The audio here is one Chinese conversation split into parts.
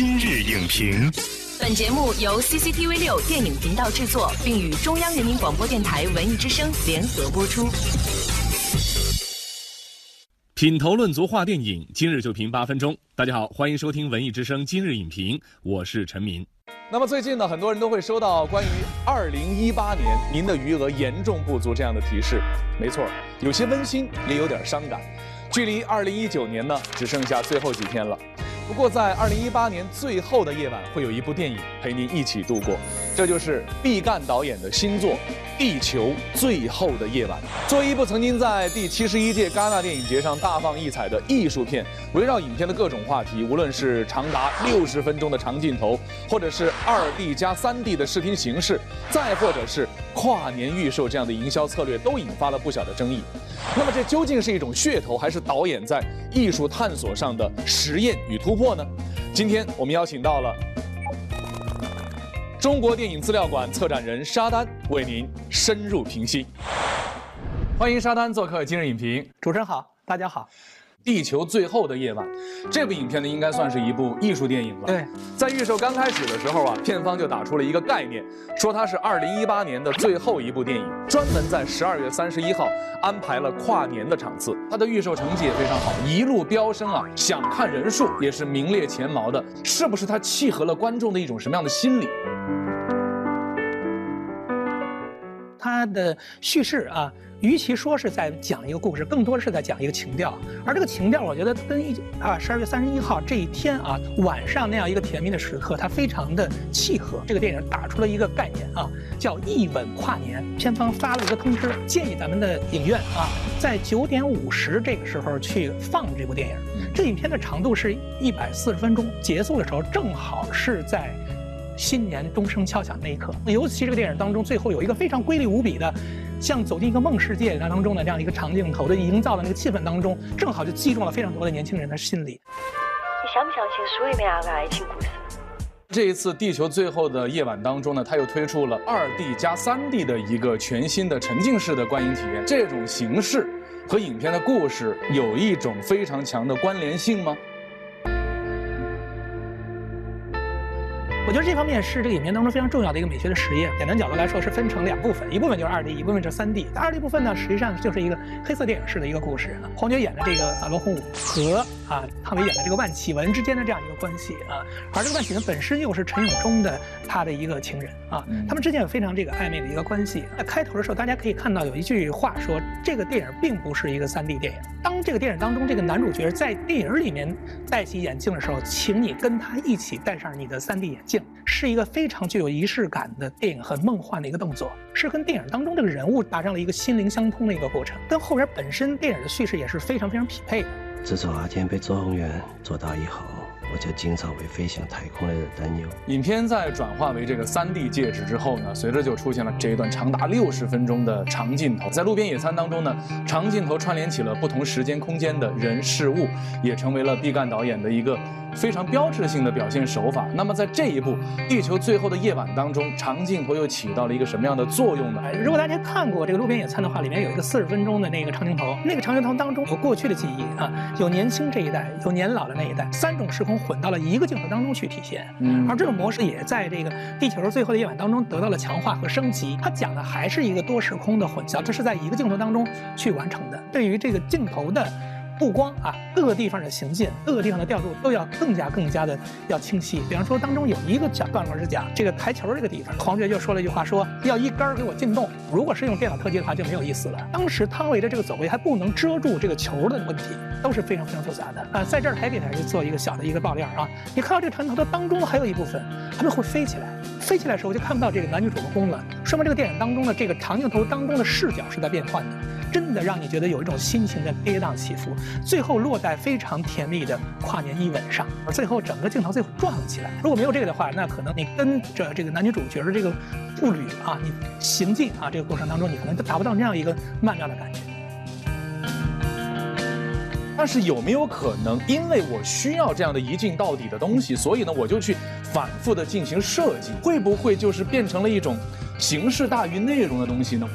今日影评，本节目由 CCTV 六电影频道制作，并与中央人民广播电台文艺之声联合播出。品头论足话电影，今日就评八分钟。大家好，欢迎收听文艺之声今日影评，我是陈明。那么最近呢，很多人都会收到关于二零一八年您的余额严重不足这样的提示。没错，有些温馨，也有点伤感。距离二零一九年呢，只剩下最后几天了。不过在二零一八年最后的夜晚，会有一部电影陪您一起度过，这就是毕赣导演的新作《地球最后的夜晚》。作为一部曾经在第七十一届戛纳电影节上大放异彩的艺术片，围绕影片的各种话题，无论是长达六十分钟的长镜头，或者是二 D 加三 D 的视听形式，再或者是跨年预售这样的营销策略，都引发了不小的争议。那么这究竟是一种噱头，还是导演在艺术探索上的实验与突破呢？今天我们邀请到了中国电影资料馆策展人沙丹，为您深入评析。欢迎沙丹做客今日影评。主持人好，大家好。地球最后的夜晚，这部影片呢，应该算是一部艺术电影了。对，在预售刚开始的时候啊，片方就打出了一个概念，说它是二零一八年的最后一部电影，专门在十二月三十一号安排了跨年的场次。它的预售成绩也非常好，一路飙升啊，想看人数也是名列前茅的。是不是它契合了观众的一种什么样的心理？它的叙事啊。与其说是在讲一个故事，更多是在讲一个情调。而这个情调，我觉得跟一啊十二月三十一号这一天啊晚上那样一个甜蜜的时刻，它非常的契合。这个电影打出了一个概念啊，叫一吻跨年。片方发了一个通知，建议咱们的影院啊，在九点五十这个时候去放这部电影。这影片的长度是一百四十分钟，结束的时候正好是在。新年钟声敲响那一刻，尤其这个电影当中，最后有一个非常瑰丽无比的，像走进一个梦世界当中的这样一个长镜头的营造的那个气氛当中，正好就击中了非常多的年轻人的心里。你相不相信书里面那个爱情故事？这一次《地球最后的夜晚》当中呢，他又推出了二 D 加三 D 的一个全新的沉浸式的观影体验。这种形式和影片的故事有一种非常强的关联性吗？我觉得这方面是这个影片当中非常重要的一个美学的实验。简单角度来说，是分成两部分，一部分就是二 D，一部分就是三 D。二 D 部分呢，实际上就是一个黑色电影式的一个故事。黄觉演的这个啊罗红武和啊汤唯演的这个万绮雯之间的这样一个关系啊，而这个万绮雯本身又是陈永忠的他的一个情人啊，他们之间有非常这个暧昧的一个关系。在开头的时候，大家可以看到有一句话说，这个电影并不是一个三 D 电影。当这个电影当中这个男主角在电影里面戴起眼镜的时候，请你跟他一起戴上你的三 D 眼镜。是一个非常具有仪式感的电影，很梦幻的一个动作，是跟电影当中这个人物达成了一个心灵相通的一个过程，跟后边本身电影的叙事也是非常非常匹配的。自从阿天被周鸿远做到以后。我就经常为飞向太空的人担忧。影片在转化为这个三 D 介质之后呢，随着就出现了这一段长达六十分钟的长镜头。在路边野餐当中呢，长镜头串联起了不同时间空间的人事物，也成为了毕赣导演的一个非常标志性的表现手法。那么在这一部《地球最后的夜晚》当中，长镜头又起到了一个什么样的作用呢？如果大家看过这个路边野餐的话，里面有一个四十分钟的那个长镜头，那个长镜头当中有过去的记忆啊，有年轻这一代，有年老的那一代，三种时空。混到了一个镜头当中去体现，嗯，而这种模式也在这个《地球最后的夜晚》当中得到了强化和升级。它讲的还是一个多时空的混淆，这是在一个镜头当中去完成的。对于这个镜头的。不光啊，各个地方的行进，各个地方的调度都要更加更加的要清晰。比方说，当中有一个讲段落是讲这个台球这个地方，黄觉就说了一句话，说要一杆给我进洞。如果是用电脑特技的话，就没有意思了。当时汤唯的这个走位还不能遮住这个球的问题，都是非常非常复杂的啊。在这儿还给大家做一个小的一个爆料啊，你看到这个长镜头当中还有一部分，他们会飞起来，飞起来的时候就看不到这个男女主人公了，说明这个电影当中的这个长镜头当中的视角是在变换的。真的让你觉得有一种心情的跌宕起伏，最后落在非常甜蜜的跨年一吻上，而最后整个镜头最后转了起来。如果没有这个的话，那可能你跟着这个男女主角的这个步履啊，你行进啊这个过程当中，你可能都达不到那样一个曼妙的感觉。但是有没有可能，因为我需要这样的一镜到底的东西，所以呢，我就去反复的进行设计，会不会就是变成了一种形式大于内容的东西呢？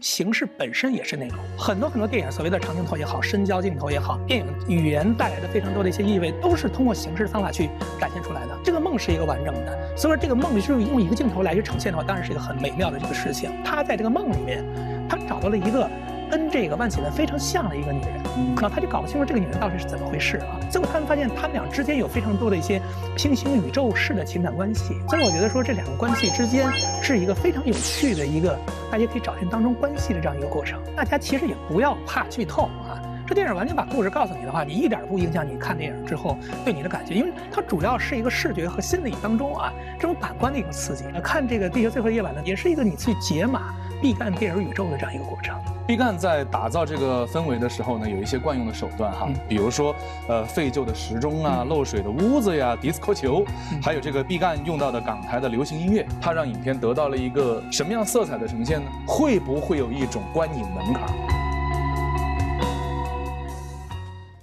形式本身也是内容。很多很多电影，所谓的长镜头也好，深焦镜头也好，电影语言带来的非常多的一些意味，都是通过形式方法去展现出来的。这个梦是一个完整的，所以说这个梦就是用一个镜头来去呈现的话，当然是一个很美妙的这个事情。他在这个梦里面，他找到了一个。跟这个万绮雯非常像的一个女人，那他就搞不清楚这个女人到底是怎么回事啊。最后他们发现他们俩之间有非常多的一些平行宇宙式的情感关系，所以我觉得说这两个关系之间是一个非常有趣的一个，大家可以找寻当中关系的这样一个过程。大家其实也不要怕剧透啊，这电影完全把故事告诉你的话，你一点不影响你看电影之后对你的感觉，因为它主要是一个视觉和心理当中啊这种感官的一个刺激。看这个《地球最后的夜晚》呢，也是一个你去解码毕赣电影宇宙的这样一个过程。毕赣在打造这个氛围的时候呢，有一些惯用的手段哈，比如说，呃，废旧的时钟啊，漏水的屋子呀，迪斯科球，还有这个毕赣用到的港台的流行音乐，它让影片得到了一个什么样色彩的呈现呢？会不会有一种观影门槛？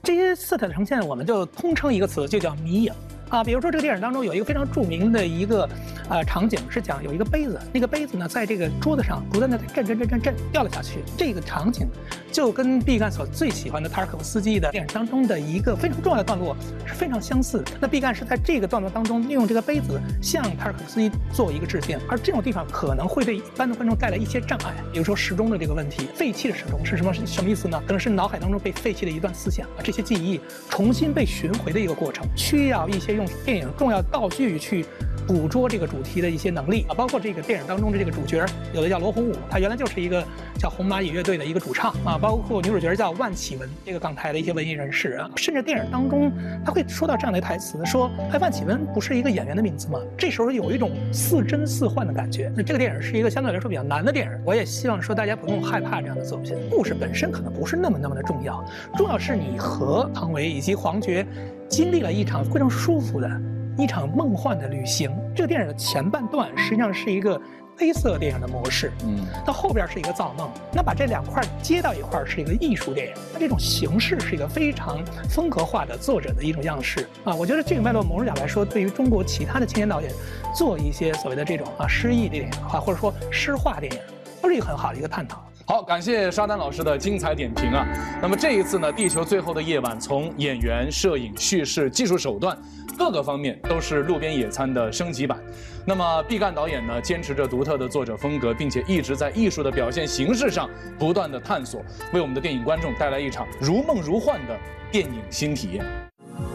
这些色彩的呈现，我们就通称一个词，就叫迷影。啊，比如说这个电影当中有一个非常著名的一个，呃，场景是讲有一个杯子，那个杯子呢在这个桌子上不断的震震震震震掉了下去。这个场景就跟毕赣所最喜欢的塔尔可夫斯基的电影当中的一个非常重要的段落是非常相似。那毕赣是在这个段落当中利用这个杯子向塔尔可夫斯基做一个致敬，而这种地方可能会对一般的观众带来一些障碍，比如说时钟的这个问题，废弃的时钟是什么什么意思呢？可能是脑海当中被废弃的一段思想啊，这些记忆重新被寻回的一个过程，需要一些。用电影重要道具去。捕捉这个主题的一些能力啊，包括这个电影当中的这个主角，有的叫罗红武，他原来就是一个叫红蚂蚁乐队的一个主唱啊，包括女主角叫万绮雯，这个港台的一些文艺人士啊，甚至电影当中他会说到这样的台词，说哎，万绮雯不是一个演员的名字吗？这时候有一种似真似幻的感觉。那这个电影是一个相对来说比较难的电影，我也希望说大家不用害怕这样的作品，故事本身可能不是那么那么的重要，重要是你和汤唯以及黄觉经历了一场非常舒服的。一场梦幻的旅行。这个电影的前半段实际上是一个黑色电影的模式，嗯，到后边是一个造梦。那把这两块接到一块是一个艺术电影。那这种形式是一个非常风格化的作者的一种样式啊。我觉得这个脉络某种角度来说，对于中国其他的青年导演做一些所谓的这种啊诗意电影啊，或者说诗化电影，都是一个很好的一个探讨。好，感谢沙丹老师的精彩点评啊。那么这一次呢，《地球最后的夜晚》从演员、摄影、叙事、技术手段各个方面都是路边野餐的升级版。那么毕赣导演呢，坚持着独特的作者风格，并且一直在艺术的表现形式上不断的探索，为我们的电影观众带来一场如梦如幻的电影新体验。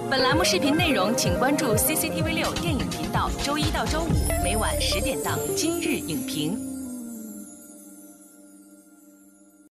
本栏目视频内容，请关注 CCTV 六电影频道，周一到周五每晚十点档《今日影评》。